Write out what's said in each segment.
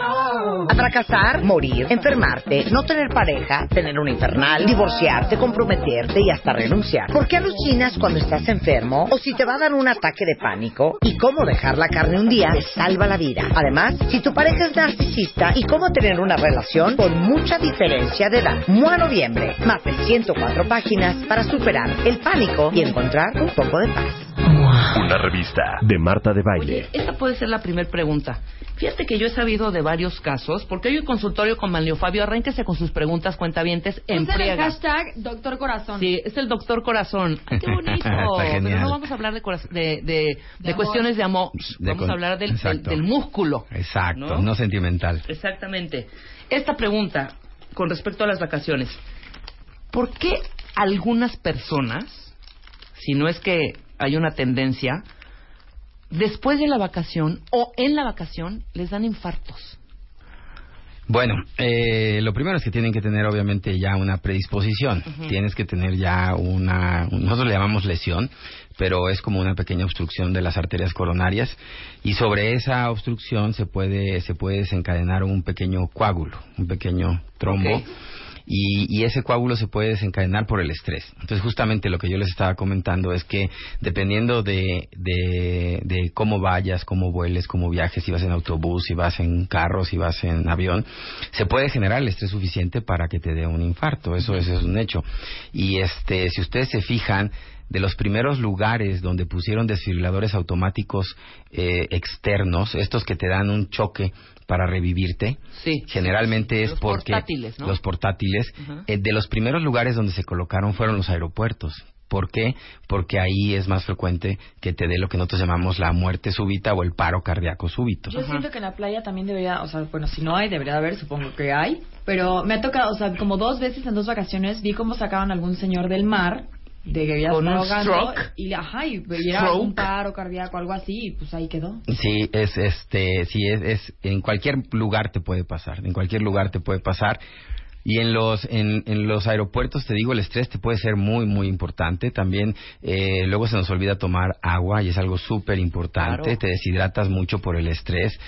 A fracasar, morir, enfermarte, no tener pareja, tener un infernal, divorciarte, comprometerte y hasta renunciar. ¿Por qué alucinas cuando estás enfermo? O si te va a dar un ataque de pánico. ¿Y cómo dejar la carne un día te salva la vida? Además, si tu pareja es narcisista y cómo tener una relación con mucha diferencia de edad. MOA Noviembre. Más de 104 páginas para superar el pánico y encontrar un poco de paz. Una revista de Marta de Baile. Esta puede ser la primera pregunta. Fíjate que yo he sabido de varios casos, porque hay un consultorio con Manlio Fabio. Arránquese con sus preguntas, cuentavientes, en Usen el hashtag Doctor Corazón. Sí, es el doctor corazón. Ay, qué bonito. Pero no vamos a hablar de, de, de- de De cuestiones de amor. Vamos con- a hablar del, del, músculo. Exacto, ¿no? ¿no? sentimental. Exactamente. Esta pregunta, con respecto a las vacaciones. ¿Por qué algunas personas, si no es que hay una tendencia, después de la vacación o en la vacación les dan infartos? Bueno, eh, lo primero es que tienen que tener obviamente ya una predisposición. Tienes que tener ya una, nosotros le llamamos lesión, pero es como una pequeña obstrucción de las arterias coronarias y sobre esa obstrucción se puede se puede desencadenar un pequeño coágulo, un pequeño trombo. Ok. Y, y ese coágulo se puede desencadenar por el estrés. Entonces, justamente lo que yo les estaba comentando es que dependiendo de, de, de cómo vayas, cómo vueles, cómo viajes, si vas en autobús, si vas en carro, si vas en avión, se puede generar el estrés suficiente para que te dé un infarto. Eso, eso es un hecho. Y este, si ustedes se fijan, de los primeros lugares donde pusieron desfibriladores automáticos eh, externos, estos que te dan un choque para revivirte, Sí. generalmente es Los porque portátiles, ¿no? los portátiles eh, de los primeros lugares donde se colocaron fueron los aeropuertos. ¿Por qué? Porque ahí es más frecuente que te dé lo que nosotros llamamos la muerte súbita o el paro cardíaco súbito. Yo siento que en la playa también debería, o sea, bueno, si no hay, debería haber, supongo que hay. Pero me ha tocado, o sea, como dos veces en dos vacaciones vi cómo sacaban a algún señor del mar de que ya Con un stroke. y ajá y y era Stroke. un paro cardíaco algo así y pues ahí quedó Sí, es este, sí es, es en cualquier lugar te puede pasar, en cualquier lugar te puede pasar. Y en los en, en los aeropuertos te digo el estrés te puede ser muy muy importante. También eh, luego se nos olvida tomar agua y es algo súper importante. Claro. Te deshidratas mucho por el estrés.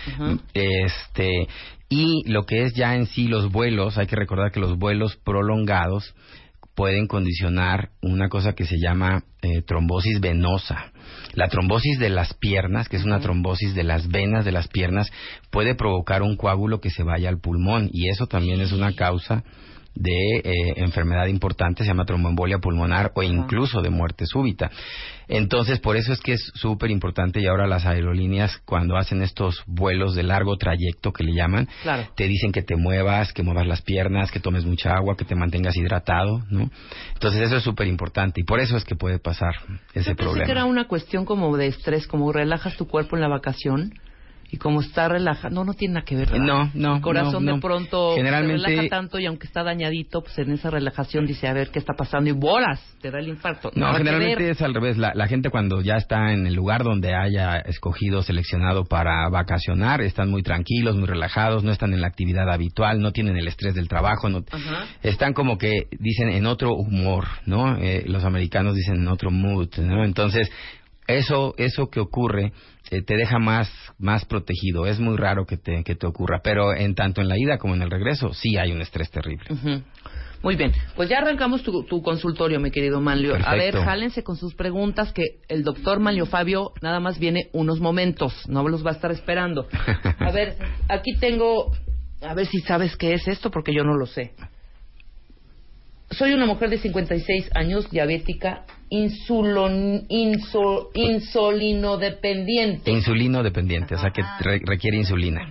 Este y lo que es ya en sí los vuelos, hay que recordar que los vuelos prolongados pueden condicionar una cosa que se llama eh, trombosis venosa. La trombosis de las piernas, que es una trombosis de las venas de las piernas, puede provocar un coágulo que se vaya al pulmón y eso también es una causa de eh, enfermedad importante, se llama tromboembolia pulmonar o incluso de muerte súbita. Entonces, por eso es que es súper importante y ahora las aerolíneas cuando hacen estos vuelos de largo trayecto que le llaman, Claro. te dicen que te muevas, que muevas las piernas, que tomes mucha agua, que te mantengas hidratado, ¿no? Entonces eso es súper importante y por eso es que puede pasar ese Yo pensé problema. que era una cuestión como de estrés, como relajas tu cuerpo en la vacación y como está relajado. No, no tiene nada que ver. ¿verdad? No, no, El corazón no, no. de pronto Generalmente- se relaja tanto y aunque está dañadito, pues en esa relajación dice, a ver qué está pasando y bolas, te da el infarto. No, generalmente es al revés. La, la gente cuando ya está en el lugar donde haya escogido, seleccionado para vacacionar, están muy tranquilos, muy relajados, no están en la actividad habitual, no tienen el estrés del trabajo, no, Ajá. están como que dicen en otro humor, ¿no? Eh, los americanos dicen en otro mood, ¿no? Entonces, eso, eso que ocurre eh, te deja más, más protegido. Es muy raro que te, que te ocurra, pero en tanto en la ida como en el regreso, sí hay un estrés terrible. Muy bien, pues ya arrancamos tu, tu consultorio, mi querido Manlio. A ver, jálense con sus preguntas que el doctor Manlio Fabio nada más viene unos momentos, no los va a estar esperando. A ver, aquí tengo, a ver si sabes qué es esto porque yo no lo sé. Soy una mujer de 56 años, diabética, insulon, inso- insulinodependiente. Insulino dependiente, o sea que re- requiere insulina.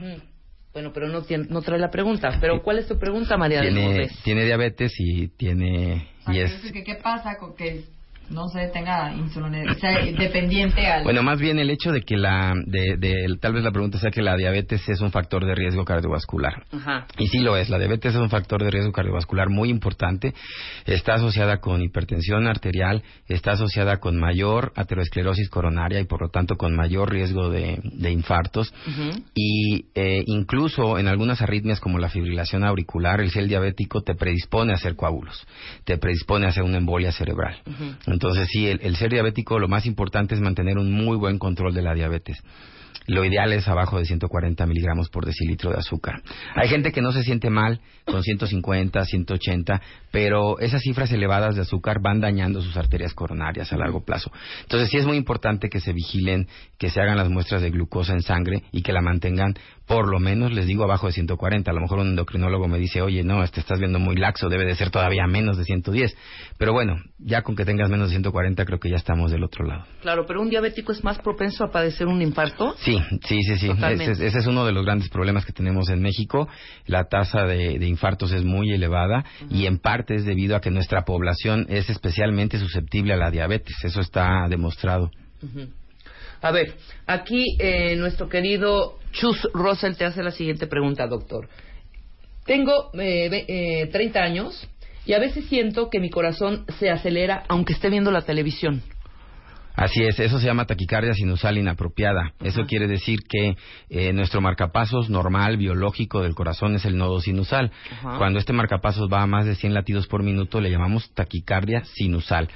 Bueno, pero no, tiene- no trae la pregunta. Pero ¿cuál es tu pregunta, María del Tiene, tiene diabetes y tiene y es ¿Qué pasa con que no se tenga insulina, sea dependiente al... Bueno, más bien el hecho de que la, de, de- tal vez la pregunta sea que la diabetes es un factor de riesgo cardiovascular. Ajá. Y sí lo es, la diabetes es un factor de riesgo cardiovascular muy importante. Está asociada con hipertensión arterial, está asociada con mayor aterosclerosis coronaria y por lo tanto con mayor riesgo de, de infartos. Y eh, incluso en algunas arritmias como la fibrilación auricular, el gel diabético te predispone a hacer coágulos, te predispone a hacer una embolia cerebral. Entonces sí, el, ser diabético lo más importante es mantener un muy buen control de la diabetes. Lo ideal es abajo de 140 miligramos por decilitro de azúcar. Hay gente que no se siente mal con 150, 180, pero esas cifras elevadas de azúcar van dañando sus arterias coronarias a largo plazo. Entonces sí es muy importante que se vigilen, que se hagan las muestras de glucosa en sangre y que la mantengan por lo menos, les digo, abajo de 140. A lo mejor un endocrinólogo me dice, oye, no, te estás viendo muy laxo, debe de ser todavía menos de 110. Pero bueno, ya con que tengas menos de 140 creo que ya estamos del otro lado. Claro, pero un diabético es más propenso a padecer un infarto. Sí, sí, sí, sí. Ese, es- ese es uno de los grandes problemas que tenemos en México. La tasa de, de infartos es muy elevada y en parte es debido a que nuestra población es especialmente susceptible a la diabetes. Eso está demostrado. A ver, aquí eh, nuestro querido Chus Russell te hace la siguiente pregunta, doctor. Tengo eh, eh, 30 años y a veces siento que mi corazón se acelera aunque esté viendo la televisión. Así es, eso se llama taquicardia sinusal inapropiada. Eso quiere decir que eh, nuestro marcapasos normal, biológico del corazón es el nodo sinusal. Cuando este marcapasos va a más de 100 latidos por minuto, le llamamos taquicardia sinusal.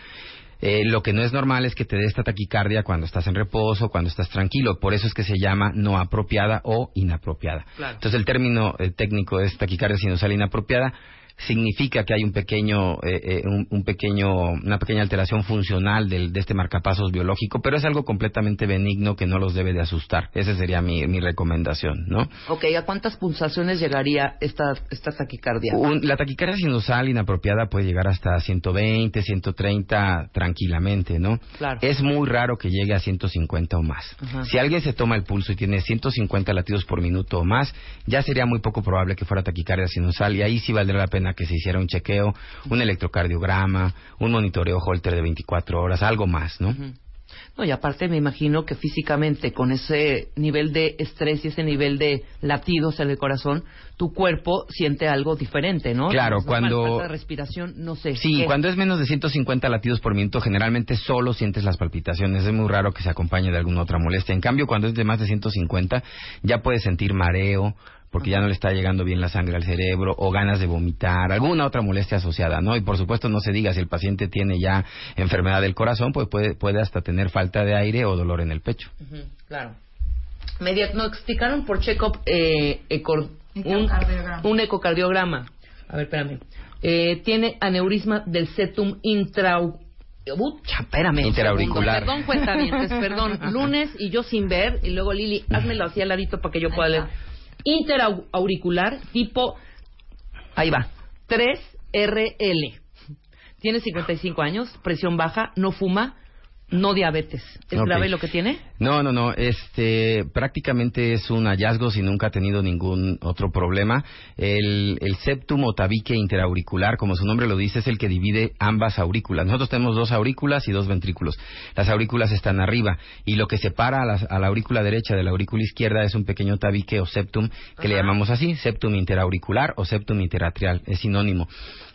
Eh, lo que no es normal es que te dé esta taquicardia cuando estás en reposo, cuando estás tranquilo. Por eso es que se llama no apropiada o inapropiada. Claro. Entonces el término eh, técnico es taquicardia sinusal inapropiada. Significa que hay un pequeño, eh, eh, un, un pequeño, una pequeña alteración funcional del, de este marcapasos biológico, pero es algo completamente benigno que no los debe de asustar. Esa sería mi, mi recomendación, ¿no? Ok, ¿a cuántas pulsaciones llegaría esta, esta taquicardia? Un- la taquicardia sinusal inapropiada puede llegar hasta 120, 130 tranquilamente, ¿no? Claro. Es muy raro que llegue a 150 o más. Ajá. Si alguien se toma el pulso y tiene 150 latidos por minuto o más, ya sería muy poco probable que fuera taquicardia sinusal y ahí sí valdría la pena que se hiciera un chequeo, un electrocardiograma, un monitoreo Holter de 24 horas, algo más, ¿no? No, y aparte me imagino que físicamente con ese nivel de estrés y ese nivel de latidos en el corazón, tu cuerpo siente algo diferente, ¿no? Claro, cuando- falta de respiración, no sé. Sí, ¿Qué? cuando es menos de 150 latidos por minuto, generalmente solo sientes las palpitaciones. Es muy raro que se acompañe de alguna otra molestia. En cambio, cuando es de más de 150, ya puedes sentir mareo, porque ya no le está llegando bien la sangre al cerebro, o ganas de vomitar, alguna otra molestia asociada, ¿no? Y por supuesto, no se diga si el paciente tiene ya enfermedad del corazón, pues puede, puede hasta tener falta de aire o dolor en el pecho. Ujú, claro. Me diagnosticaron por check-up eh, un, Ecocardiograma. un ecocardiograma. A ver, espérame. Eh, tiene aneurisma del septum intrau... Ucha, espérame. un Interauricular. segundo. Perdón, cuenta bien. Perdón. Lunes y yo sin ver. Y luego Lili, házmelo así al ladito para que yo pueda leer. Interauricular tipo... Ahí va. 3RL. Tiene 55 años, presión baja, no fuma, no diabetes. ¿Es grave lo que tiene? No, no, no. Este, prácticamente es un hallazgo si nunca ha tenido ningún otro problema. El, el septum o tabique interauricular, como su nombre lo dice, es el que divide ambas aurículas. Nosotros tenemos dos aurículas y dos ventrículos. Las aurículas están arriba y lo que separa a la, a la aurícula derecha de la aurícula izquierda es un pequeño tabique o septum que le llamamos así, septum interauricular o septum interatrial. Es sinónimo.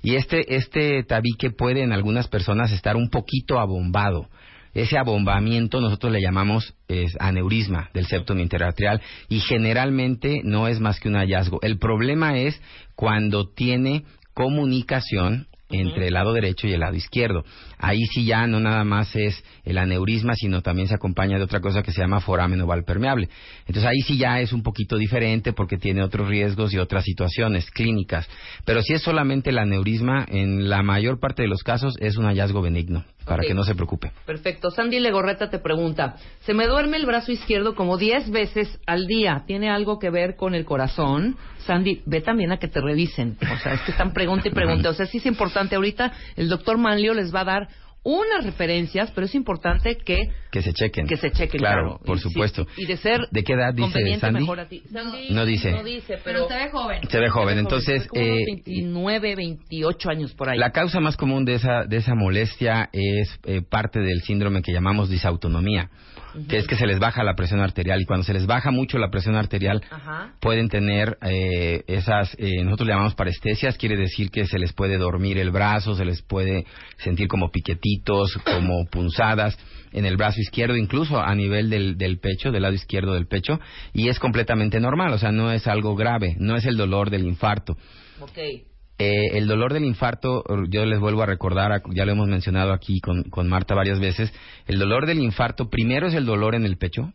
Y este, este tabique puede en algunas personas estar un poquito abombado. Ese abombamiento nosotros le llamamos es, aneurisma del septum interatrial y generalmente no es más que un hallazgo. El problema es cuando tiene comunicación entre el lado derecho y el lado izquierdo. Ahí sí ya no nada más es el aneurisma, sino también se acompaña de otra cosa que se llama foramen oval permeable. Entonces ahí sí ya es un poquito diferente porque tiene otros riesgos y otras situaciones clínicas. Pero si es solamente el aneurisma, en la mayor parte de los casos es un hallazgo benigno, para que no se preocupe. Perfecto. Sandy Legorreta te pregunta, se me duerme el brazo izquierdo como 10 veces al día. ¿Tiene algo que ver con el corazón? Sandy, ve también a que te revisen. O sea, es que están pregunta y pregunta. O sea, sí es importante. Ahorita el doctor Manlio les va a dar unas referencias, pero es importante que que se chequen. Que se chequen, claro. por Y sí, supuesto. Y de ser ¿De qué edad dice Sandy? mejor a ti. Sandy No dice. No dice, Pero pero... se ve joven. Se ve joven, entonces... Como unos eh, 29, 28 años por ahí. La causa más común de esa, de esa molestia es eh, parte del síndrome que llamamos disautonomía, que es que se les baja la presión arterial y cuando se les baja mucho la presión arterial Ajá. pueden tener eh, esas, eh, nosotros le llamamos parestesias, quiere decir que se les puede dormir el brazo, se les puede sentir como como punzadas en el brazo izquierdo, incluso a nivel del, del pecho, del lado izquierdo del pecho, y es completamente normal, o sea, no es algo grave, no es el dolor del infarto. Ok. Eh, el dolor del infarto, yo les vuelvo a recordar, ya lo hemos mencionado aquí con, con Marta varias veces, el dolor del infarto primero es el dolor en el pecho,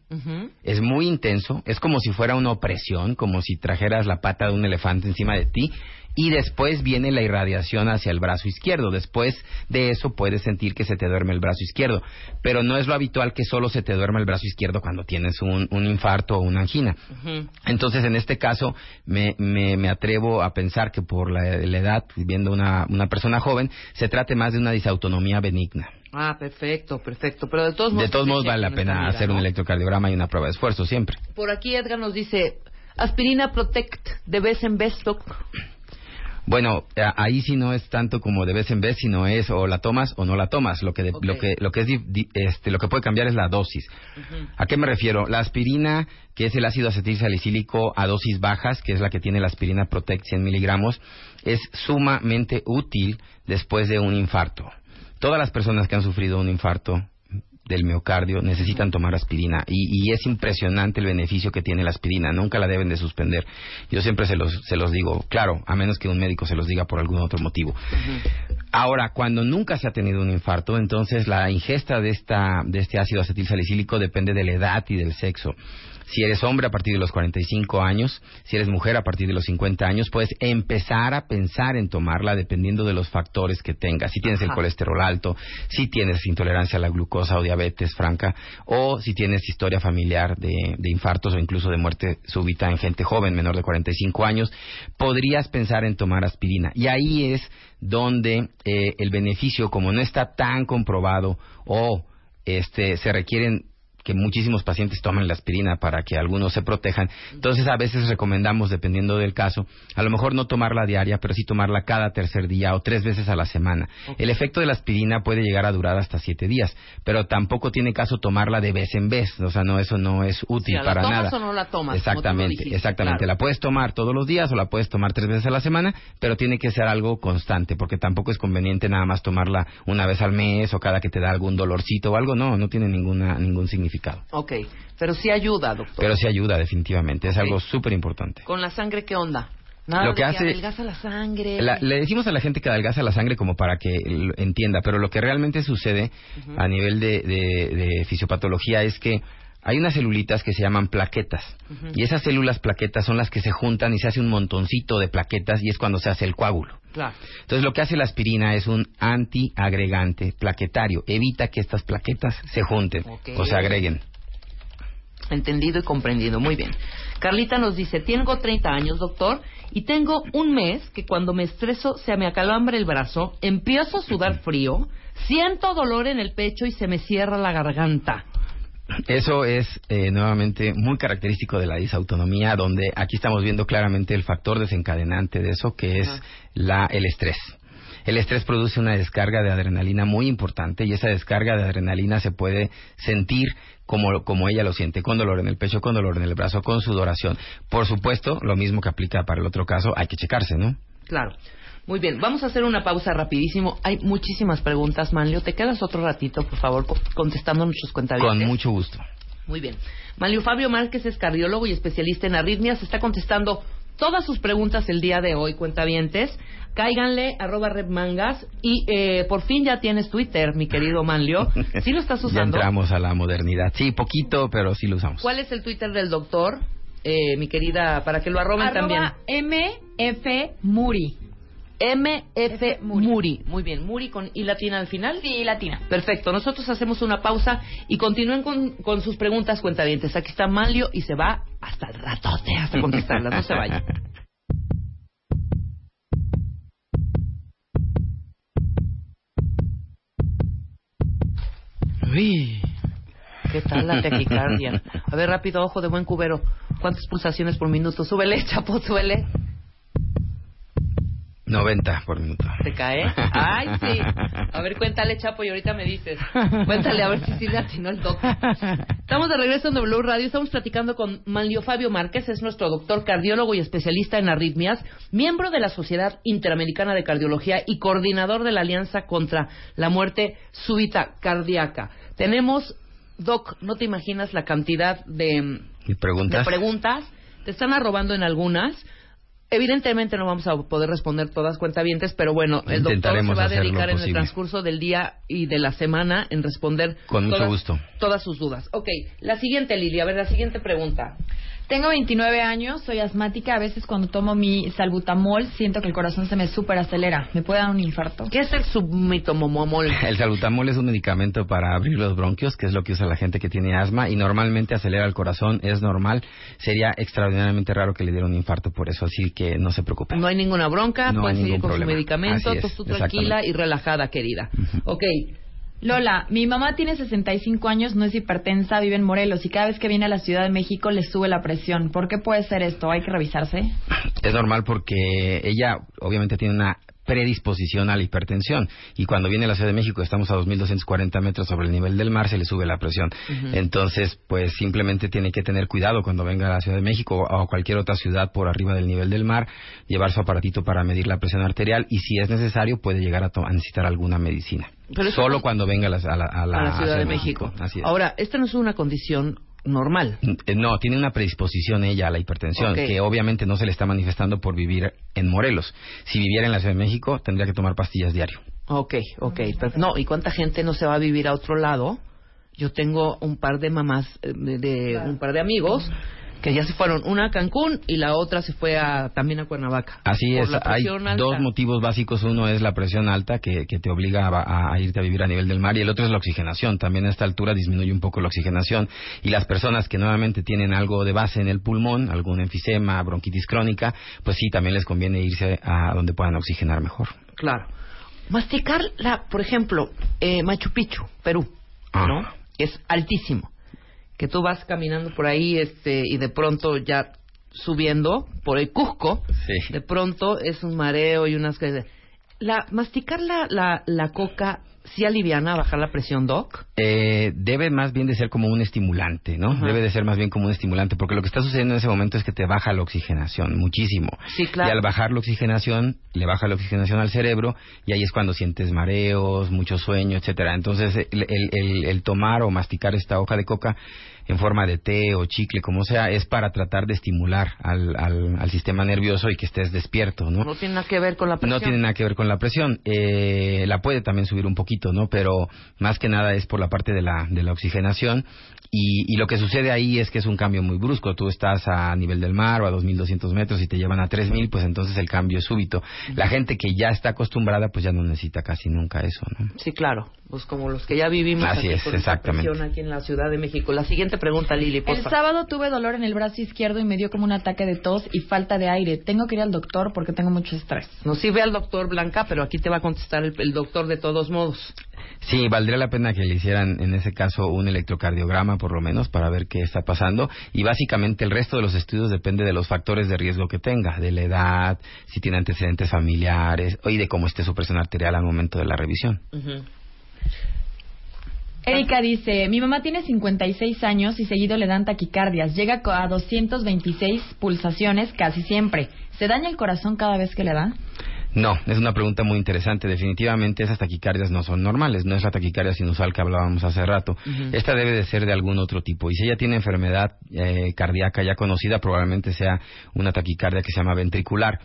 es muy intenso, es como si fuera una opresión, como si trajeras la pata de un elefante encima de ti, y después viene la irradiación hacia el brazo izquierdo. Después de eso puedes sentir que se te duerme el brazo izquierdo, pero no es lo habitual que solo se te duerma el brazo izquierdo cuando tienes un, un infarto o una angina. Ujú. Entonces, en este caso, me, me, me atrevo a pensar que por la, la edad, viendo una, una persona joven, se trate más de una disautonomía benigna. Ah, perfecto, perfecto. Pero de todos modos... De todos modos, vale la pena vida, hacer ¿no? un electrocardiograma y una prueba de esfuerzo siempre. Por aquí Edgar nos dice, aspirina Protect de vez en vez, doc. Bueno, a- ahí sí no es tanto como de vez en vez, sino es o la tomas o no la tomas. Lo que de- lo que lo que es este lo que puede cambiar es la dosis. ¿A qué me refiero? La aspirina, que es el ácido acetilsalicílico a dosis bajas, que es la que tiene la aspirina Protect 100 miligramos, es sumamente útil después de un infarto. Todas las personas que han sufrido un infarto del miocardio necesitan tomar aspirina y, y es impresionante el beneficio que tiene la aspirina, nunca la deben de suspender. Yo siempre se los, se los digo, claro, a menos que un médico se los diga por algún otro motivo. Ahora, cuando nunca se ha tenido un infarto, entonces la ingesta de, esta, de este ácido acetilsalicílico depende de la edad y del sexo. Si eres hombre a partir de los 45 años, si eres mujer a partir de los 50 años, puedes empezar a pensar en tomarla dependiendo de los factores que tengas. Si tienes el colesterol alto, si tienes intolerancia a la glucosa o diabetes franca, o si tienes historia familiar de, de infartos o incluso de muerte súbita en gente joven, menor de 45 años, podrías pensar en tomar aspirina. Y ahí es donde eh, el beneficio, como no está tan comprobado o este, se requieren que muchísimos pacientes tomen la aspirina para que algunos se protejan. Entonces, a veces recomendamos, dependiendo del caso, a lo mejor no tomarla diaria, pero sí tomarla cada tercer día o tres veces a la semana. El efecto de la aspirina puede llegar a durar hasta siete días, pero tampoco tiene caso tomarla de vez en vez. O sea, no, eso no es útil O sea, ¿la para tomas nada. o no la tomas? Exactamente, dijiste, exactamente. claro. La puedes tomar todos los días o la puedes tomar tres veces a la semana, pero tiene que ser algo constante, porque tampoco es conveniente nada más tomarla una vez al mes o cada que te da algún dolorcito o algo. No, no tiene ninguna, ningún significado. Ok, pero sí ayuda, doctor. Pero sí ayuda, definitivamente. Es algo súper importante. ¿Con la sangre qué onda? Nada Lo que hace- adelgaza la sangre. La- le decimos a la gente que adelgaza la sangre como para que entienda, pero lo que realmente sucede a nivel de, de- de fisiopatología es que hay unas celulitas que se llaman plaquetas y esas células plaquetas son las que se juntan y se hace un montoncito de plaquetas y es cuando se hace el coágulo. Claro. Entonces lo que hace la aspirina es un antiagregante plaquetario, evita que estas plaquetas se junten o se agreguen. Entendido y comprendido. Muy bien. Carlita nos dice, tengo 30 años, doctor, y tengo un mes que cuando me estreso se me acalambra el brazo, empiezo a sudar frío, siento dolor en el pecho y se me cierra la garganta. Eso es eh, nuevamente muy característico de la disautonomía, donde aquí estamos viendo claramente el factor desencadenante de eso, que es la, el estrés. El estrés produce una descarga de adrenalina muy importante y esa descarga de adrenalina se puede sentir como, como ella lo siente, con dolor en el pecho, con dolor en el brazo, con sudoración. Por supuesto, lo mismo que aplica para el otro caso, hay que checarse, ¿no? Claro. Muy bien, vamos a hacer una pausa rapidísimo. Hay muchísimas preguntas, Manlio. ¿Te quedas otro ratito, por favor, co- contestando nuestros cuentavientes? Con mucho gusto. Muy bien. Manlio Fabio Márquez es cardiólogo y especialista en arritmias. Está contestando todas sus preguntas el día de hoy, cuentavientes. Cáiganle, arroba redmangas. Y eh, por fin ya tienes Twitter, mi querido Manlio. ¿Sí lo estás Ya usando? entramos a la modernidad. Sí, poquito, pero sí lo usamos. ¿Cuál es el Twitter del doctor, eh, mi querida, para que lo arroben también? Arroba MF Muri. MF F. Muri. Muri. Muy bien, Muri con I latina al final. Sí, latina. Perfecto, nosotros hacemos una pausa y continúen con, con sus preguntas, cuentavientes. Aquí está Manlio y se va hasta el ratote hasta contestarlas, no se vaya. Uy. ¿Qué tal la taquicardia? A ver, rápido, ojo de buen cubero. ¿Cuántas pulsaciones por minuto? Súbele, chapo, súbele. 90 por minuto. ¿Te cae? Ay, sí. A ver, cuéntale, Chapo, y ahorita me dices. Cuéntale, a ver si sí le atinó el doctor. Estamos de regreso en W Radio. Estamos platicando con Manlio Fabio Márquez. Es nuestro doctor cardiólogo y especialista en arritmias, miembro de la Sociedad Interamericana de Cardiología y coordinador de la Alianza contra la Muerte Súbita Cardíaca. Tenemos, Doc, no te imaginas la cantidad de, ¿Y preguntas? de preguntas. Te están arrobando en algunas. Evidentemente no vamos a poder responder todas cuentavientes, pero bueno, el doctor se va a dedicar en el transcurso del día y de la semana en responder Con mucho todas, gusto. todas sus dudas. Ok, la siguiente, Lili, a ver, la siguiente pregunta. Tengo 29 años, soy asmática. A veces cuando tomo mi salbutamol siento que el corazón se me super acelera. ¿Me puede dar un infarto? ¿Qué es el submitomomol? El salbutamol es un medicamento para abrir los bronquios, que es lo que usa la gente que tiene asma y normalmente acelera el corazón, es normal. Sería extraordinariamente raro que le diera un infarto por eso, así que no se preocupe. No hay ninguna bronca, No puedes hay seguir ningún con problema. su medicamento, Así es, tú, tú tranquila exactamente. y relajada, querida. Ok, Lola, mi mamá tiene 65 años, no es hipertensa, vive en Morelos y cada vez que viene a la Ciudad de México le sube la presión. ¿Por qué puede ser esto? ¿Hay que revisarse? Es normal porque ella obviamente tiene una predisposición a la hipertensión. Y cuando viene a la Ciudad de México estamos a 2.240 metros sobre el nivel del mar se le sube la presión. Entonces pues simplemente tiene que tener cuidado cuando venga a la Ciudad de México o a cualquier otra ciudad por arriba del nivel del mar llevar su aparatito para medir la presión arterial y si es necesario puede llegar a, a necesitar alguna medicina. Pero solo no- cuando venga a la, a la- a la- a la Ciudad de México. Así es. Ahora, esta no es una condición normal. Eh, No, tiene una predisposición ella a la hipertensión, que obviamente no se le está manifestando por vivir en Morelos. Si viviera en la Ciudad de México, tendría que tomar pastillas diario. Ok, ok. pero- no, ¿y cuánta gente no se va a vivir a otro lado? Yo tengo un par de mamás, eh, de, de- un par de amigos que ya se fueron, una a Cancún y la otra se fue a, también a Cuernavaca. Así es, hay alta. dos motivos básicos. Uno es la presión alta, que, que te obliga a, a- a irte a vivir a nivel del mar, y el otro es la oxigenación. También a esta altura disminuye un poco la oxigenación. Y las personas que nuevamente tienen algo de base en el pulmón, algún enfisema, bronquitis crónica, pues sí, también les conviene irse a donde puedan oxigenar mejor. Claro. Masticar, la, por ejemplo, eh, Machu Picchu, Perú, Ah. ¿no? Es altísimo. Que tú vas caminando por ahí este, y de pronto ya subiendo por el Cusco, Sí. de pronto es un mareo y unas... La, masticar la, la, la coca, ¿sí aliviana bajar la presión, Doc? Eh, debe más bien de ser como un estimulante, ¿no? Debe de ser más bien como un estimulante, porque lo que está sucediendo en ese momento es que te baja la oxigenación muchísimo. Sí, claro. Y al bajar la oxigenación, le baja la oxigenación al cerebro y ahí es cuando sientes mareos, mucho sueño, etcétera. Entonces, el, el- el- el tomar o masticar esta hoja de coca en forma de té o chicle, como sea, es para tratar de estimular al, al- al sistema nervioso y que estés despierto, ¿no? No tiene nada que ver con la presión. No tiene nada que ver con la presión. Eh, la puede también subir un poquito, ¿no? Pero más que nada es por la parte de la, de la oxigenación. Y, y lo que sucede ahí es que es un cambio muy brusco. Tú estás a nivel del mar o a 2.200 metros y te llevan a 3.000, pues entonces el cambio es súbito. La gente que ya está acostumbrada, pues ya no necesita casi nunca eso, ¿no? Sí, claro. Pues como los que ya vivimos Así aquí es, exactamente. aquí en la Ciudad de México. La siguiente pregunta, Lili, El sábado tuve dolor en el brazo izquierdo y me dio como un ataque de tos y falta de aire. Tengo que ir al doctor porque tengo mucho estrés. No sí ve al doctor Blanca, pero aquí te va a contestar el, el doctor de todos modos. Sí, valdría la pena que le hicieran en ese caso un electrocardiograma por lo menos para ver qué está pasando y básicamente el resto de los estudios depende de los factores de riesgo que tenga, de la edad, si tiene antecedentes familiares y de cómo esté su presión arterial al momento de la revisión. Erika dice, mi mamá tiene 56 años y seguido le dan taquicardias. Llega a 226 pulsaciones casi siempre. ¿Se daña el corazón cada vez que le da? No, es una pregunta muy interesante. Definitivamente esas taquicardias no son normales, no es la taquicardia sinusal que hablábamos hace rato. Esta debe de ser de algún otro tipo. Y si ella tiene enfermedad eh, cardíaca ya conocida, probablemente sea una taquicardia que se llama ventricular.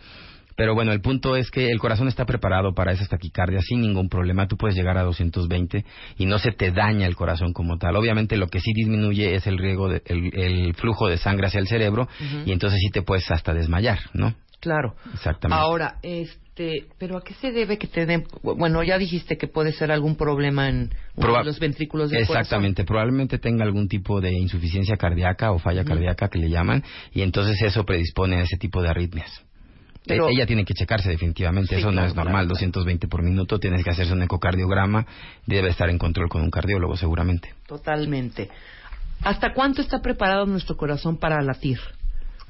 Pero bueno, el punto es que el corazón está preparado para esas taquicardias sin ningún problema. Tú puedes llegar a 220 y no se te daña el corazón como tal. Obviamente lo que sí disminuye es el riego, de- el, el flujo de sangre hacia el cerebro y entonces sí te puedes hasta desmayar, ¿no? Claro. Exactamente. Ahora, este, pero ¿a qué se debe que te den? Bueno, ya dijiste que puede ser algún problema en Proba- de los ventrículos del Exactamente, probablemente tenga algún tipo de insuficiencia cardíaca o falla cardíaca que le llaman y entonces eso predispone a ese tipo de arritmias. Corazón. Pero- Eh, Ella tiene que checarse definitivamente, Sí, eso no es normal, claro. 220 por minuto, tienes que hacerse un ecocardiograma, debe estar en control con un cardiólogo seguramente. Totalmente. ¿Hasta cuánto está preparado nuestro corazón para latir?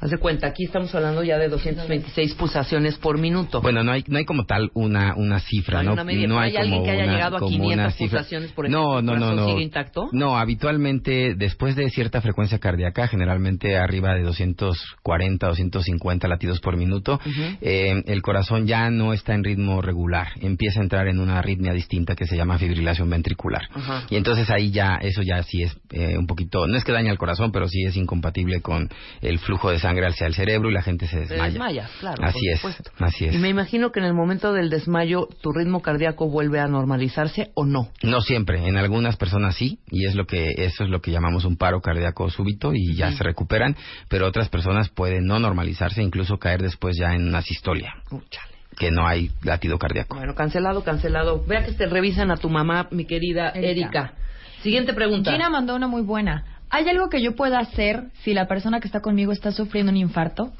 Haz de cuenta, aquí estamos hablando ya de 226 pulsaciones por minuto. Bueno, no hay, no hay como tal una, una cifra, No hay ¿no? una media, no pero hay ¿hay alguien que haya una- llegado a como 500 una cifra. pulsaciones, por ejemplo? No, ¿El no, no, no. sigue intacto? No, habitualmente después de cierta frecuencia cardíaca, generalmente arriba de 240, 250 latidos por minuto, eh, el corazón ya no está en ritmo regular, empieza a entrar en una arritmia distinta que se llama fibrilación ventricular. Ajá. Y entonces ahí ya, eso ya sí es eh, un poquito, no es que daña el corazón, pero sí es incompatible con el flujo de sangre hacia el cerebro y la gente se desmaya. desmayas, claro. Así por es, supuesto. así es. Y me imagino que en el momento del desmayo, ¿tu ritmo cardíaco vuelve a normalizarse o no? No siempre, en algunas personas sí, y es lo que eso es lo que llamamos un paro cardíaco súbito y ya se recuperan, pero otras personas pueden no normalizarse, incluso caer después ya en una sistolia, que no hay latido cardíaco. Bueno, cancelado, cancelado. Vea que te revisan a tu mamá, mi querida Erika. Erika. Siguiente pregunta. Gina mandó una muy buena. ¿Hay algo que yo pueda hacer si la persona que está conmigo está sufriendo un infarto?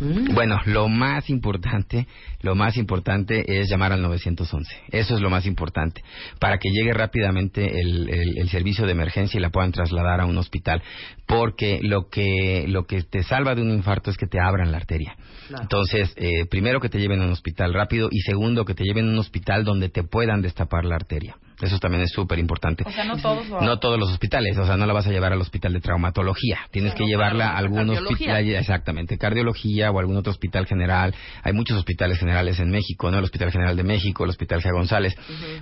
Mm. Bueno, lo más importante, lo más importante es llamar al 911. Eso es lo más importante. Para que llegue rápidamente el, el- el servicio de emergencia y la puedan trasladar a un hospital. Porque lo que, lo que te salva de un infarto es que te abran la arteria. Claro. Entonces, eh, primero que te lleven a un hospital rápido y segundo que te lleven a un hospital donde te puedan destapar la arteria. Eso también es súper importante. O sea, no todos. No todos los hospitales, o sea, no la vas a llevar al hospital de traumatología. Tienes que llevarla a algún hospital, exactamente, cardiología o algún otro hospital general. Hay muchos hospitales generales en México, ¿no? El Hospital General de México, el Hospital G. González.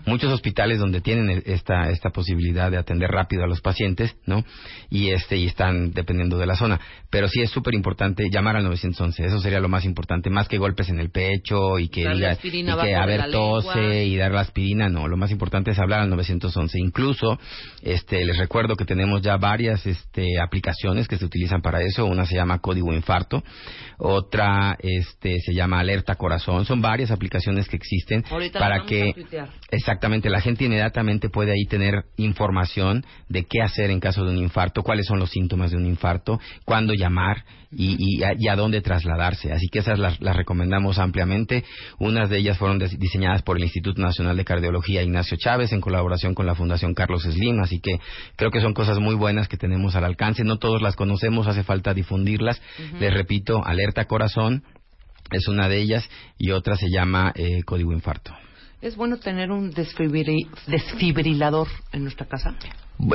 Muchos hospitales donde tienen e- esta, esta posibilidad de atender rápido a los pacientes, ¿no? Y este, y están dependiendo de la zona. Pero sí es súper importante llamar al 911. Eso sería lo más importante, más que golpes en el pecho y que diga, y que a ver tose y dar la aspirina, no. Lo más importante es hablar al 911. Incluso, este, les recuerdo que tenemos ya varias, este, aplicaciones que se utilizan para eso. Una se llama Código Infarto, otra, este, se llama Alerta Corazón. Son varias aplicaciones que existen Ahorita para que. Exactamente, la gente inmediatamente puede ahí tener información de qué hacer en caso de un infarto, cuáles son los síntomas de un infarto, cuándo llamar y, y a, y a dónde trasladarse. Así que esas las, las recomendamos ampliamente. Unas de ellas fueron diseñadas por el Instituto Nacional de Cardiología Ignacio Chávez en colaboración con la Fundación Carlos Slim, así que creo que son cosas muy buenas que tenemos al alcance. No todos las conocemos, hace falta difundirlas. Les repito, Alerta Corazón es una de ellas y otra se llama eh, Código Infarto. ¿Es bueno tener un desfibri- desfibrilador en nuestra casa?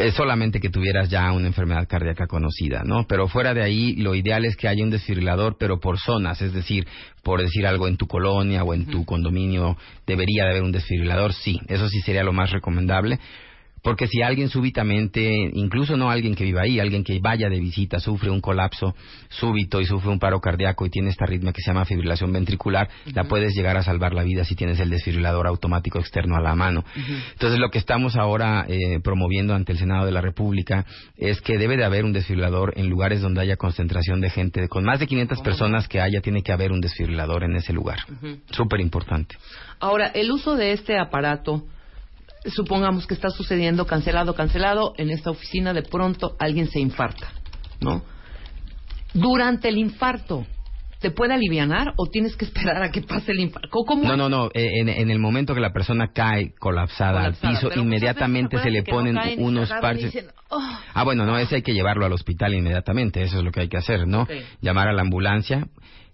Es solamente que tuvieras ya una enfermedad cardíaca conocida, ¿no? Pero fuera de ahí, lo ideal es que haya un desfibrilador, pero por zonas, es decir, por decir algo en tu colonia o en tu condominio, debería de haber un desfibrilador, sí, eso sí sería lo más recomendable. Porque si alguien súbitamente, incluso no alguien que viva ahí, alguien que vaya de visita, sufre un colapso súbito y sufre un paro cardíaco y tiene esta arritmia que se llama fibrilación ventricular, la puedes llegar a salvar la vida si tienes el desfibrilador automático externo a la mano. Entonces lo que estamos ahora eh, promoviendo ante el Senado de la República es que debe de haber un desfibrilador en lugares donde haya concentración de gente, con más de 500 personas que haya, tiene que haber un desfibrilador en ese lugar. Súper importante. Ahora, el uso de este aparato, supongamos que está sucediendo cancelado, cancelado, en esta oficina de pronto alguien se infarta, ¿no? Durante el infarto, ¿te puede alivianar o tienes que esperar a que pase el infarto? ¿Cómo? No, no, no. eh, En, en el momento que la persona cae colapsada, Colapsada, al piso, inmediatamente se le no ponen unos parches. dicen, "Oh". Ah, bueno, no, ese hay que llevarlo al hospital inmediatamente. Eso es lo que hay que hacer, ¿no? Llamar a la ambulancia.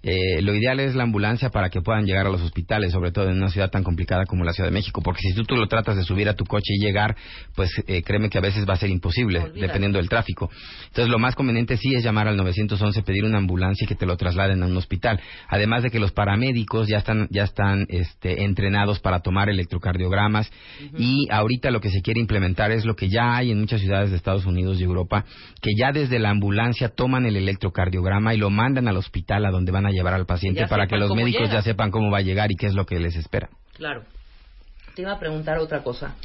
Eh, lo ideal es la ambulancia para que puedan llegar a los hospitales, sobre todo en una ciudad tan complicada como la Ciudad de México, porque si tú, tú lo tratas de subir a tu coche y llegar, pues eh, créeme que a veces va a ser imposible, Olvídate. dependiendo del tráfico. Entonces, lo más conveniente sí es llamar al 911, pedir una ambulancia y que te lo trasladen a un hospital. Además de que los paramédicos ya están, ya están este, entrenados para tomar electrocardiogramas y ahorita lo que se quiere implementar es lo que ya hay en muchas ciudades de Estados Unidos y Europa, que ya desde la ambulancia toman el electrocardiograma y lo mandan al hospital a donde van a llevar al paciente Ya para que los médicos llega. ya sepan cómo va a llegar y qué es lo que les espera. Claro. Te iba a preguntar otra cosa,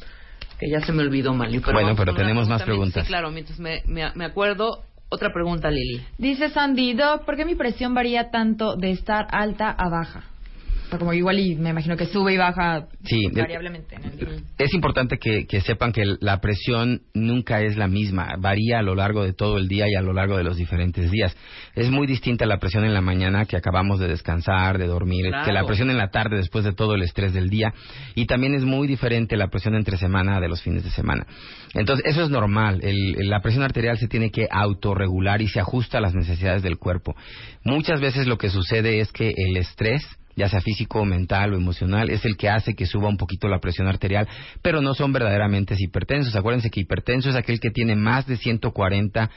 que ya se me olvidó, Mali. Pero Bueno, pero tenemos más pregunta. preguntas. Sí, claro, mientras me, me, me acuerdo, otra pregunta, Lili. Dice Sandy, Doc, ¿por qué mi presión varía tanto de estar alta a baja? O sea, como igual y me imagino que sube y baja Sí, variablemente. En el... Es importante que, que sepan que la presión nunca es la misma, varía a lo largo de todo el día y a lo largo de los diferentes días. Es muy distinta la presión en la mañana que acabamos de descansar, de dormir, Claro. que la presión en la tarde después de todo el estrés del día y también es muy diferente la presión entre semana de los fines de semana. Entonces, eso es normal, El- la presión arterial se tiene que autorregular y se ajusta a las necesidades del cuerpo. Muchas veces lo que sucede es que el estrés ya sea físico, mental o emocional, es el que hace que suba un poquito la presión arterial, pero no son verdaderamente hipertensos. Acuérdense que hipertenso es aquel que tiene más de 140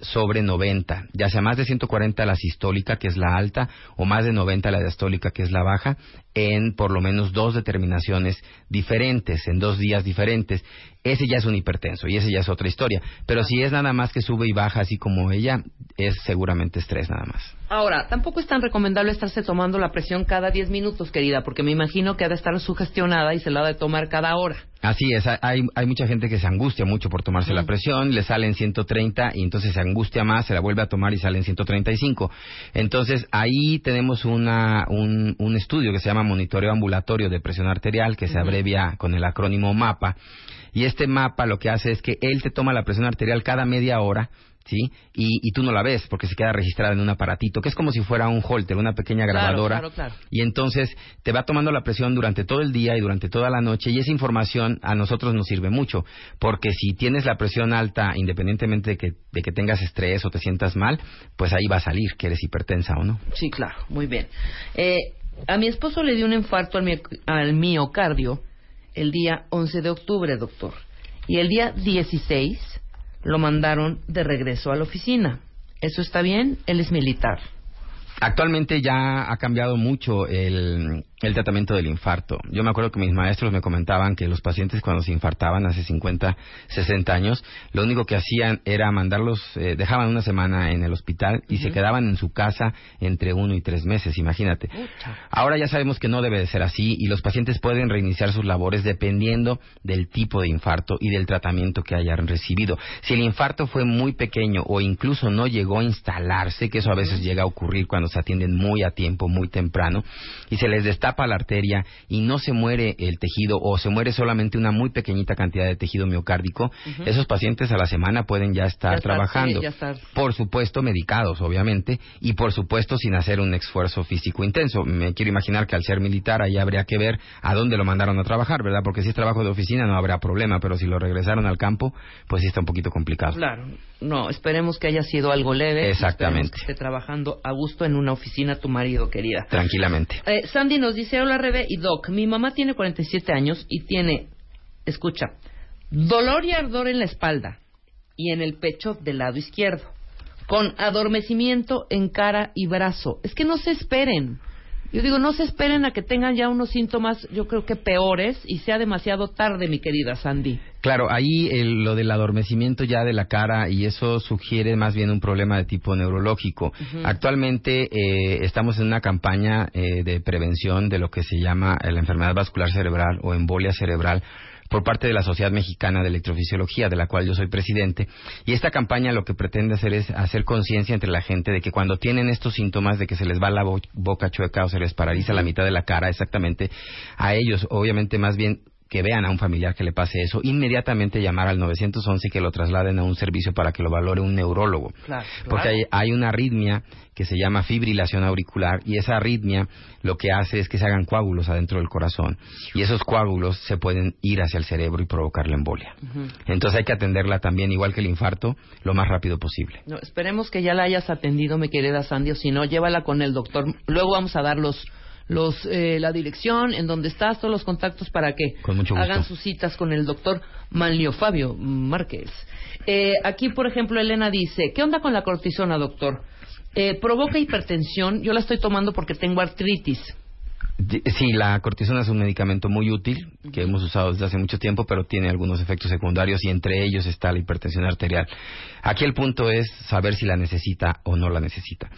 sobre 90, ya sea más de 140 la sistólica, que es la alta, o más de 90 la diastólica, que es la baja, en por lo menos dos determinaciones diferentes, en dos días diferentes. Ese ya es un hipertenso y ese ya es otra historia. Pero si es nada más que sube y baja así como ella, es seguramente estrés nada más. Ahora, tampoco es tan recomendable estarse tomando la presión cada 10 minutos, querida, porque me imagino que ha de estar sugestionada y se la ha de tomar cada hora. Así es, hay, hay mucha gente que se angustia mucho por tomarse la presión, le salen 130 y entonces se angustia más, se la vuelve a tomar y salen 135. Entonces ahí tenemos una, un, un estudio que se llama Monitoreo Ambulatorio de Presión Arterial, que se abrevia con el acrónimo MAPA. Y este mapa lo que hace es que él te toma la presión arterial cada media hora, ¿sí? Y, y tú no la ves porque se queda registrada en un aparatito, que es como si fuera un holter, una pequeña Claro, grabadora. claro, claro. Y entonces te va tomando la presión durante todo el día y durante toda la noche y esa información a nosotros nos sirve mucho porque si tienes la presión alta independientemente de que, de que tengas estrés o te sientas mal, pues ahí va a salir que eres hipertensa o no. Sí, claro, muy bien. Eh, a mi esposo le dio un infarto al, mio- al miocardio el día 11 de octubre, doctor. Y el día 16 lo mandaron de regreso a la oficina. ¿Eso está bien? Él es militar. Actualmente ya ha cambiado mucho el, el tratamiento del infarto. Yo me acuerdo que mis maestros me comentaban que los pacientes cuando se infartaban hace 50, 60 años, lo único que hacían era mandarlos, eh, dejaban una semana en el hospital y se quedaban en su casa entre uno y tres meses, imagínate. Ahora ya sabemos que no debe de ser así y los pacientes pueden reiniciar sus labores dependiendo del tipo de infarto y del tratamiento que hayan recibido. Si el infarto fue muy pequeño o incluso no llegó a instalarse, que eso a veces llega a ocurrir cuando se atienden muy a tiempo, muy temprano, y se les destapa la arteria y no se muere el tejido o se muere solamente una muy pequeñita cantidad de tejido miocárdico, esos pacientes a la semana pueden ya estar Ya estar, trabajando. sí, ya estar. Por supuesto, medicados, obviamente, y por supuesto sin hacer un esfuerzo físico intenso. Me quiero imaginar que al ser militar ahí habría que ver a dónde lo mandaron a trabajar, ¿verdad? Porque si es trabajo de oficina no habrá problema, pero si lo regresaron al campo, pues sí está un poquito complicado. Claro. No, esperemos que haya sido algo leve. Exactamente. Que esté trabajando a gusto en una oficina tu marido, querida. Tranquilamente. Eh, Sandy nos dice, hola Rebe y Doc, mi mamá tiene 47 años y tiene, escucha, dolor y ardor en la espalda y en el pecho del lado izquierdo, con adormecimiento en cara y brazo. Es que no se esperen. Yo digo, no se esperen a que tengan ya unos síntomas, yo creo que peores y sea demasiado tarde, mi querida Sandy. Claro, ahí el- lo del adormecimiento ya de la cara y eso sugiere más bien un problema de tipo neurológico. Actualmente eh, estamos en una campaña eh, de prevención de lo que se llama eh, la enfermedad vascular cerebral o embolia cerebral por parte de la Sociedad Mexicana de Electrofisiología, de la cual yo soy presidente. Y esta campaña lo que pretende hacer es hacer conciencia entre la gente de que cuando tienen estos síntomas de que se les va la bo- boca chueca o se les paraliza la mitad de la cara, exactamente, a ellos, obviamente, más bien que vean a un familiar que le pase eso, inmediatamente llamar al 911 y que lo trasladen a un servicio para que lo valore un neurólogo. Claro, Porque hay, hay una arritmia que se llama fibrilación auricular y esa arritmia lo que hace es que se hagan coágulos adentro del corazón y esos coágulos se pueden ir hacia el cerebro y provocar la embolia. Entonces hay que atenderla también, igual que el infarto, lo más rápido posible. No, esperemos que ya la hayas atendido, mi querida Sandy, o si no, llévala con el doctor. Luego vamos a dar los, los, eh, la dirección, en donde estás, todos los contactos para que hagan sus citas con el doctor Manlio Fabio Márquez. Eh, aquí, por ejemplo, Elena dice, ¿qué onda con la cortisona, doctor? Eh, provoca hipertensión, yo la estoy tomando porque tengo artritis. Sí, la cortisona es un medicamento muy útil que hemos usado desde hace mucho tiempo, pero tiene algunos efectos secundarios y entre ellos está la hipertensión arterial. Aquí el punto es saber si la necesita o no la necesita.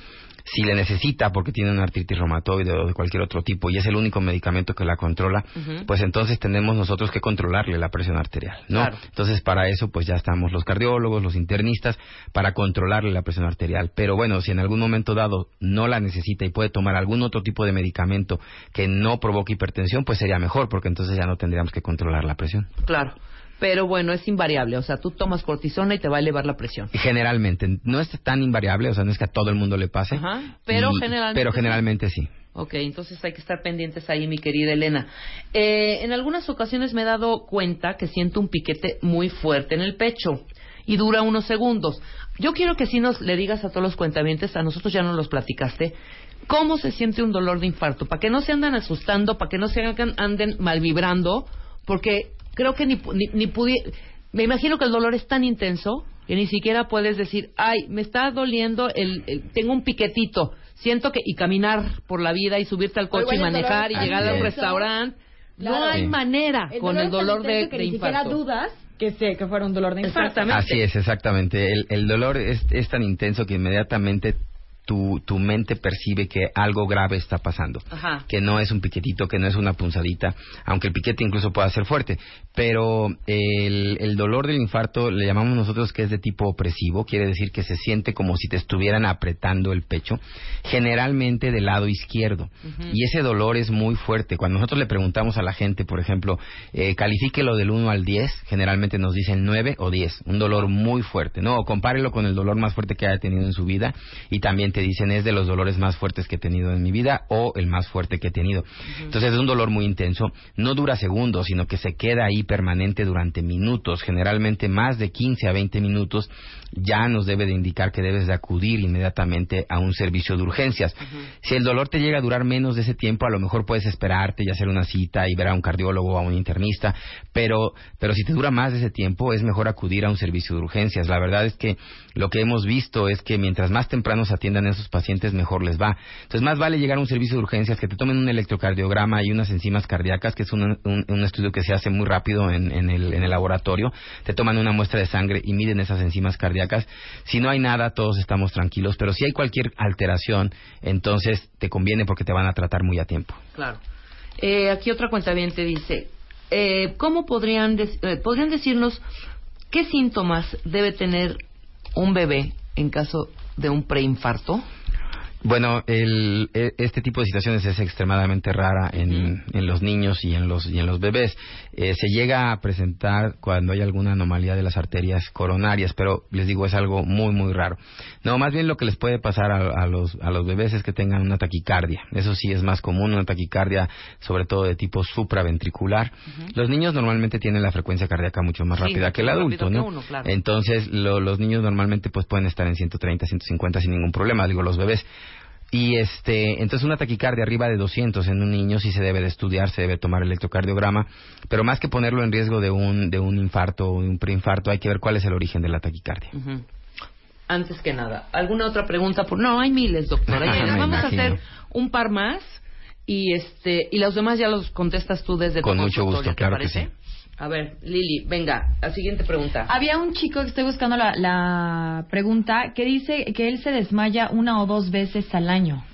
Si le necesita porque tiene una artritis reumatoide o de cualquier otro tipo y es el único medicamento que la controla, pues entonces tenemos nosotros que controlarle la presión arterial, ¿no? Entonces para eso pues ya estamos los cardiólogos, los internistas para controlarle la presión arterial. Pero bueno, si en algún momento dado no la necesita y puede tomar algún otro tipo de medicamento que no provoque hipertensión, pues sería mejor porque entonces ya no tendríamos que controlar la presión. Claro. Pero bueno, es invariable. O sea, tú tomas cortisona y te va a elevar la presión. Generalmente. No es tan invariable, o sea, no es que a todo el mundo le pase. Ajá, pero generalmente. Pero generalmente sí. Ok, entonces hay que estar pendientes ahí, mi querida Elena. Eh, en algunas ocasiones me he dado cuenta que siento un piquete muy fuerte en el pecho y dura unos segundos. Yo quiero que si nos le digas a todos los cuentavientes, a nosotros ya nos los platicaste, cómo se siente un dolor de infarto, para que no se anden asustando, para que no se anden mal vibrando, porque creo que ni, ni, me imagino que el dolor es tan intenso que ni siquiera puedes decir, ay, me está doliendo, el, tengo un piquetito, siento que, y caminar por la vida y subirte al coche y manejar y llegar al restaurante. No hay manera con el dolor de, que de ni siquiera dudas que sé que fuera un dolor de infarto. Así es, exactamente. El, el dolor es, es tan intenso que inmediatamente tu, tu mente percibe que algo grave está pasando. Que no es un piquetito, que no es una punzadita, aunque el piquete incluso pueda ser fuerte. Pero el, el dolor del infarto le llamamos nosotros que es de tipo opresivo, quiere decir que se siente como si te estuvieran apretando el pecho, generalmente del lado izquierdo. Y ese dolor es muy fuerte. Cuando nosotros le preguntamos a la gente, por ejemplo, eh, califíquelo del 1 al 10, generalmente nos dicen 9 o 10, un dolor muy fuerte. No, compárelo con el dolor más fuerte que haya tenido en su vida y también te dicen es de los dolores más fuertes que he tenido en mi vida o el más fuerte que he tenido. Entonces es un dolor muy intenso, no dura segundos, sino que se queda ahí permanente durante minutos, generalmente más de 15 a 20 minutos, ya nos debe de indicar que debes de acudir inmediatamente a un servicio de urgencias. Si el dolor te llega a durar menos de ese tiempo, a lo mejor puedes esperarte y hacer una cita y ver a un cardiólogo o a un internista, pero, pero si te dura más de ese tiempo, es mejor acudir a un servicio de urgencias. La verdad es que lo que hemos visto es que mientras más temprano se atiendan esos pacientes, mejor les va. Entonces, más vale llegar a un servicio de urgencias que te tomen un electrocardiograma y unas enzimas cardíacas, que es un, estudio que se hace muy rápido en, el, en el laboratorio. Te toman una muestra de sangre y miden esas enzimas cardíacas. Si no hay nada, todos estamos tranquilos, pero si hay cualquier alteración, entonces te conviene porque te van a tratar muy a tiempo. Claro. Eh, aquí otra cuenta bien te dice, eh, ¿cómo podrían, eh, podrían decirnos qué síntomas debe tener un bebé en caso de un preinfarto? Bueno, el, e, este tipo de situaciones es extremadamente rara en, en, los niños y en los, y en los bebés. Eh, se llega a presentar cuando hay alguna anomalía de las arterias coronarias, pero les digo, es algo muy, muy raro. No, más bien lo que les puede pasar a, los, a los bebés es que tengan una taquicardia. Eso sí es más común, una taquicardia sobre todo de tipo supraventricular. Los niños normalmente tienen la frecuencia cardíaca mucho más rápida que el adulto, ¿no? Entonces, los niños normalmente pues pueden estar en 130, 150 sin ningún problema. Digo, los bebés y este, entonces una taquicardia arriba de 200 en un niño sí se debe de estudiar, se debe tomar electrocardiograma, pero más que ponerlo en riesgo de un, de un infarto o un preinfarto, hay que ver cuál es el origen de la taquicardia. Antes que nada, ¿alguna otra pregunta? Por... No, hay miles, doctora. Vamos a hacer un par más y este y los demás ya los contestas tú desde Con mucho gusto, claro que sí. A ver, Lili, venga, la siguiente pregunta. Había un chico que estoy buscando la, pregunta que dice que él se desmaya una o dos veces al año.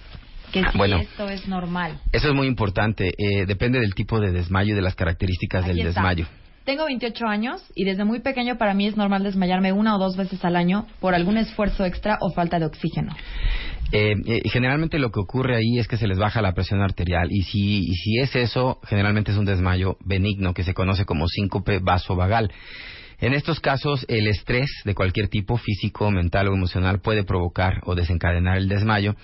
Que si bueno, esto es normal. Eso es muy importante. Eh, depende del tipo de desmayo y de las características del desmayo. Tengo 28 años y desde muy pequeño para mí es normal desmayarme una o dos veces al año por algún esfuerzo extra o falta de oxígeno. Eh, eh, generalmente lo que ocurre ahí es que se les baja la presión arterial y si, y si es eso, generalmente es un desmayo benigno que se conoce como síncope vasovagal. En estos casos, el estrés de cualquier tipo, físico, mental o emocional, puede provocar o desencadenar el desmayo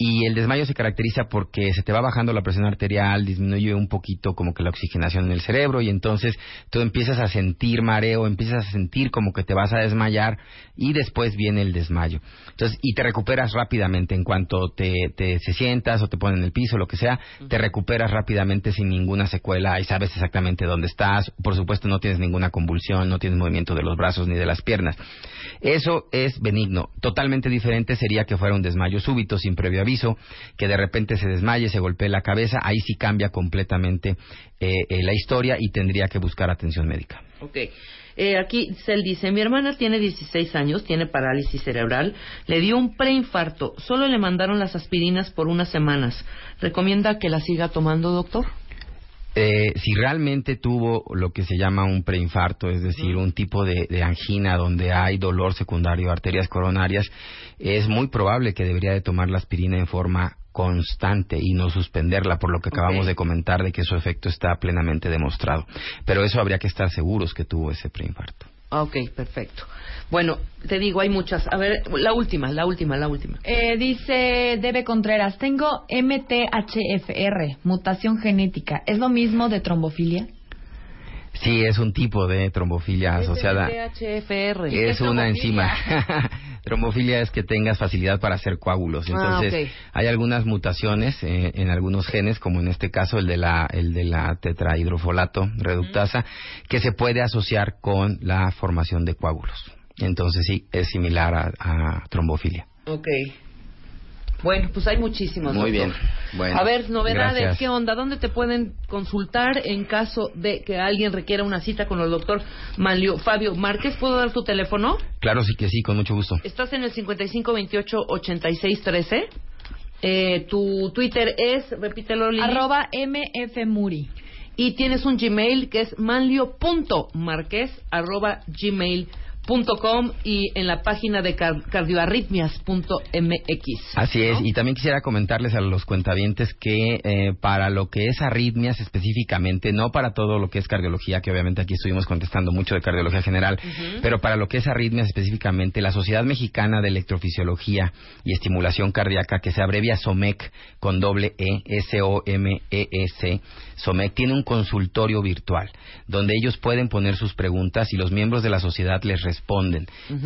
y el desmayo se caracteriza porque se te va bajando la presión arterial, disminuye un poquito como que la oxigenación en el cerebro y entonces tú empiezas a sentir mareo, empiezas a sentir como que te vas a desmayar y después viene el desmayo. Entonces, y te recuperas rápidamente en cuanto te, te se sientas o te ponen en el piso, lo que sea, te recuperas rápidamente sin ninguna secuela y sabes exactamente dónde estás. Por supuesto, no tienes ninguna convulsión, no tienes movimiento de los brazos ni de las piernas. Eso es benigno. Totalmente diferente sería que fuera un desmayo súbito sin previo aviso, que de repente se desmaye, se golpee la cabeza, ahí sí cambia completamente eh, eh, la historia y tendría que buscar atención médica. Ok. Eh, aquí Cel dice, mi hermana tiene 16 años, tiene parálisis cerebral, le dio un preinfarto, solo le mandaron las aspirinas por unas semanas. ¿Recomienda que la siga tomando, doctor? Eh, si realmente tuvo lo que se llama un preinfarto, es decir, un tipo de, de, angina donde hay dolor secundario, arterias coronarias, es muy probable que debería de tomar la aspirina en forma constante y no suspenderla, por lo que acabamos de comentar de que su efecto está plenamente demostrado. Pero eso habría que estar seguros que tuvo ese preinfarto. Ah, Ok, perfecto. Bueno, te digo, hay muchas. A ver, la última, la última, la última. Eh, dice Debe Contreras, tengo MTHFR, mutación genética. ¿Es lo mismo de trombofilia? Sí, es un tipo de trombofilia asociada. THFR. Es una enzima. Trombofilia es que tengas facilidad para hacer coágulos. Ah, Entonces, hay algunas mutaciones eh, en algunos genes, como en este caso el de la, el de la tetrahidrofolato reductasa, que se puede asociar con la formación de coágulos. Entonces, sí, es similar a, a trombofilia. Ok. Bueno, pues hay muchísimos. Muy doctor. bien. Bueno, a ver, novedades, gracias. ¿qué onda? ¿Dónde te pueden consultar en caso de que alguien requiera una cita con el doctor Manlio Fabio Márquez? ¿Puedo dar tu teléfono? Claro, sí que sí, con mucho gusto. Estás en el 5528-8613. Eh, tu Twitter es, repítelo, Lili. Arroba MFMuri. Y tienes un Gmail que es manlio.marquez arroba gmail.com y en la página de car- cardioarritmias.mx. Así es, ¿no? y también quisiera comentarles a los cuentavientes que eh, para lo que es arritmias específicamente, no para todo lo que es cardiología, que obviamente aquí estuvimos contestando mucho de cardiología general, pero para lo que es arritmias específicamente, la Sociedad Mexicana de Electrofisiología y Estimulación Cardíaca, que se abrevia SOMEC con doble E, S-O-M-E-E-C, SOMEC tiene un consultorio virtual donde ellos pueden poner sus preguntas y los miembros de la sociedad les responden.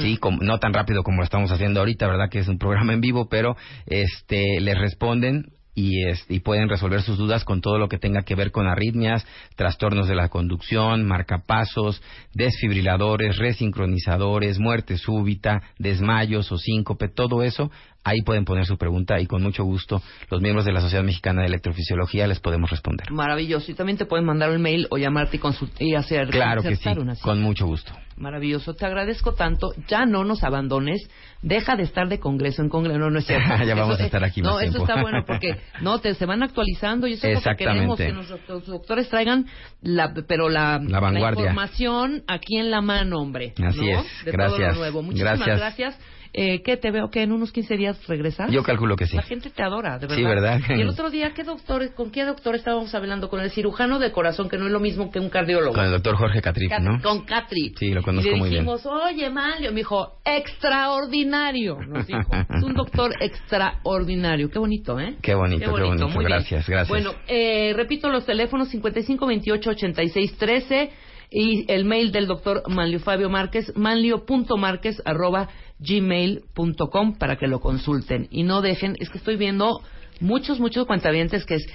Sí, como- no tan rápido como lo estamos haciendo ahorita, ¿verdad? Que es un programa en vivo, pero este les responden y, este, y pueden resolver sus dudas con todo lo que tenga que ver con arritmias, trastornos de la conducción, marcapasos, desfibriladores, resincronizadores, muerte súbita, desmayos o síncope, todo eso. Ahí pueden poner su pregunta y con mucho gusto los miembros de la Sociedad Mexicana de Electrofisiología les podemos responder. Maravilloso. Y también te pueden mandar un mail o llamarte y, consult- y hacer Claro que sí, una cita. con mucho gusto. Maravilloso. Te agradezco tanto. Ya no nos abandones. Deja de estar de congreso en congreso. No, no es cierto. Ya vamos a Eso- estar aquí No, eso está bueno porque no te se van actualizando y eso es lo que queremos que nuestros doctores traigan la pero la, La vanguardia. información aquí en la mano, hombre. Así ¿no? es. De Gracias. todo lo nuevo. Muchísimas Gracias. gracias. Eh, ¿Qué te veo que en unos 15 días regresas? Yo calculo que sí. La gente te adora, de verdad. Sí, ¿verdad? Y el otro día, ¿qué doctor, ¿con qué doctor estábamos hablando? Con el cirujano de corazón, que no es lo mismo que un cardiólogo. Con el doctor Jorge Catrip, Cat- ¿no? Con Catri. Sí, lo conozco y le muy bien. dijimos, oye, Malio, me dijo, extraordinario. Nos dijo, es un doctor extraordinario. Qué bonito, ¿eh? Qué bonito, qué bonito. muy bien. Gracias, gracias. Bueno, eh, repito los teléfonos 5528-8613 y el mail del doctor Manlio Fabio Márquez, manlio.márquez arroba gmail.com para que lo consulten. Y no dejen, es que estoy viendo muchos, muchos cuentavientes que es,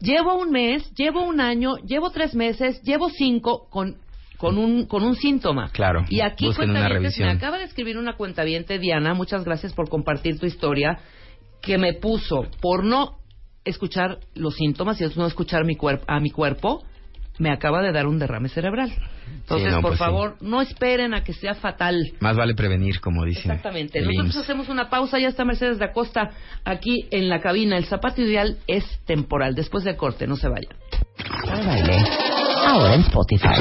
llevo un mes, llevo un año, llevo tres meses, llevo cinco con con un con un síntoma. Claro, Y aquí cuentavientes, me acaba de escribir una cuentaviente Diana, muchas gracias por compartir tu historia que me puso por no escuchar los síntomas y no escuchar mi cuerpo a mi cuerpo me acaba de dar un derrame cerebral. Entonces, no, por pues sí. favor, no esperen a que sea fatal. Más vale prevenir, como dicen. Exactamente. el Nosotros IMSS. hacemos una pausa, ya está Mercedes de Acosta aquí en la cabina. El zapato ideal es temporal. Después del corte, no se vayan. Marta de Baile, ahora en Spotify.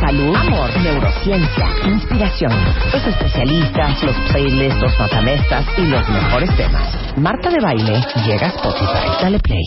Salud, amor, neurociencia, inspiración, los especialistas, los playlists, los matamestas y los mejores temas. Marta de Baile llega a Spotify. Dale play.